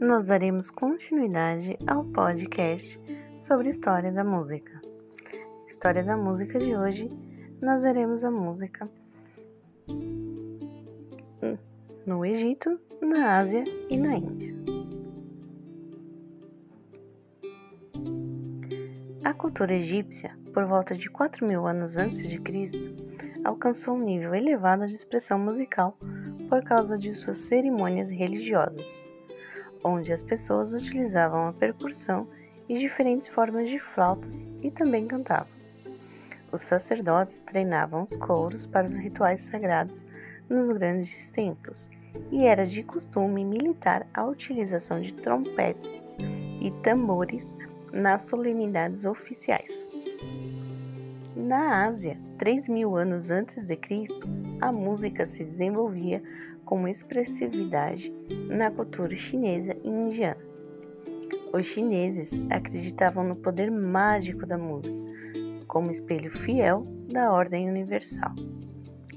nós daremos continuidade ao podcast sobre história da música. História da música de hoje, nós veremos a música no Egito, na Ásia e na Índia. A cultura egípcia, por volta de 4 mil anos antes de Cristo, alcançou um nível elevado de expressão musical por causa de suas cerimônias religiosas, onde as pessoas utilizavam a percussão e diferentes formas de flautas e também cantavam. Os sacerdotes treinavam os couros para os rituais sagrados nos grandes templos, e era de costume militar a utilização de trompetes e tambores nas solenidades oficiais. Na Ásia, 3 mil anos antes de Cristo, a música se desenvolvia com expressividade na cultura chinesa e indiana. Os chineses acreditavam no poder mágico da música, como espelho fiel da ordem universal.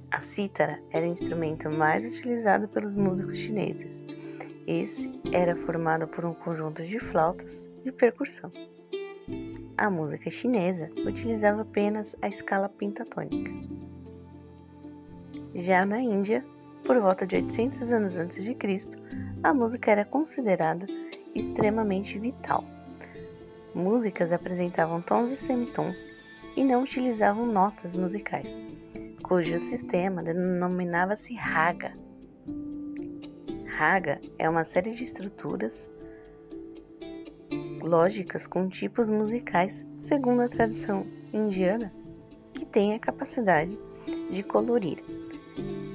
A cítara era o instrumento mais utilizado pelos músicos chineses. Esse era formado por um conjunto de flautas e percussão. A música chinesa utilizava apenas a escala pentatônica. Já na Índia, por volta de 800 anos antes de Cristo, a música era considerada extremamente vital. Músicas apresentavam tons e semitons e não utilizavam notas musicais, cujo sistema denominava-se raga. Raga é uma série de estruturas lógicas com tipos musicais, segundo a tradição indiana, que tem a capacidade de colorir,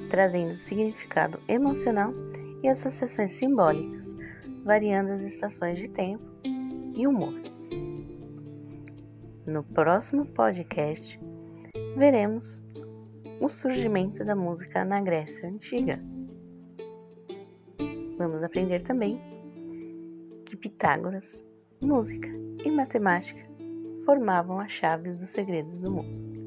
trazendo significado emocional e associações simbólicas, variando as estações de tempo e humor. No próximo podcast, veremos o surgimento da música na Grécia Antiga. Vamos aprender também que Pitágoras música e matemática formavam as chaves dos segredos do mundo.